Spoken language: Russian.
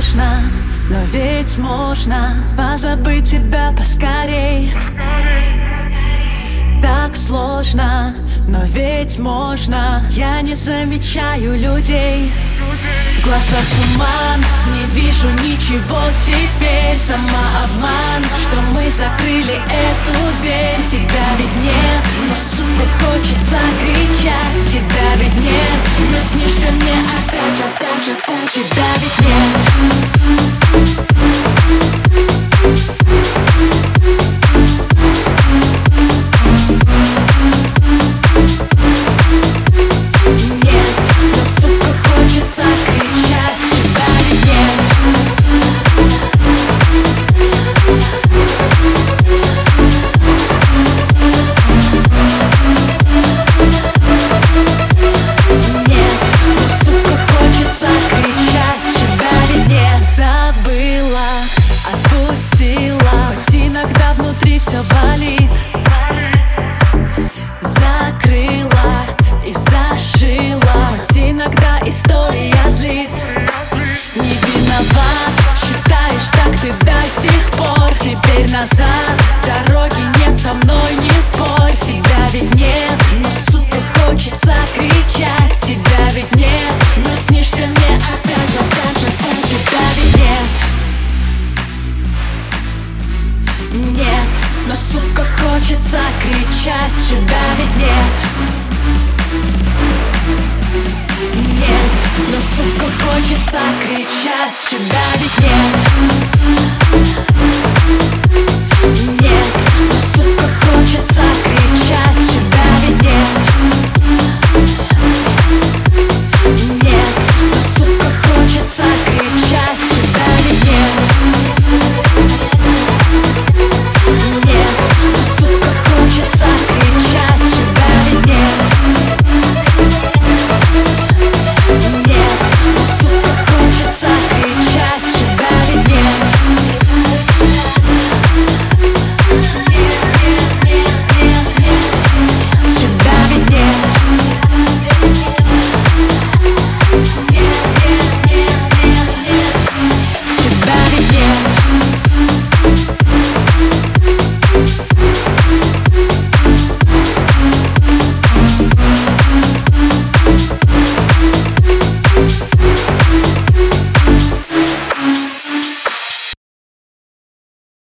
сложно, но ведь можно Позабыть тебя поскорей. Так сложно, но ведь можно. Я не замечаю людей. В глазах туман, не вижу ничего теперь. Самообман, что мы закрыли эту дверь. Тебя ведь нет, но сука хочется кричать. Тебя ведь нет, но снишься мне опять Тебя ведь все сих пор Теперь назад, дороги нет, со мной не спорь. Тебя ведь нет, но сука хочется кричать. Тебя ведь нет, но снишься мне опять, опять, опять Тебя ведь нет. Нет но, сука, хочется кричать. Тебя ведь нет. Нет, но, сука, хочется кричать. Тебя ведь нет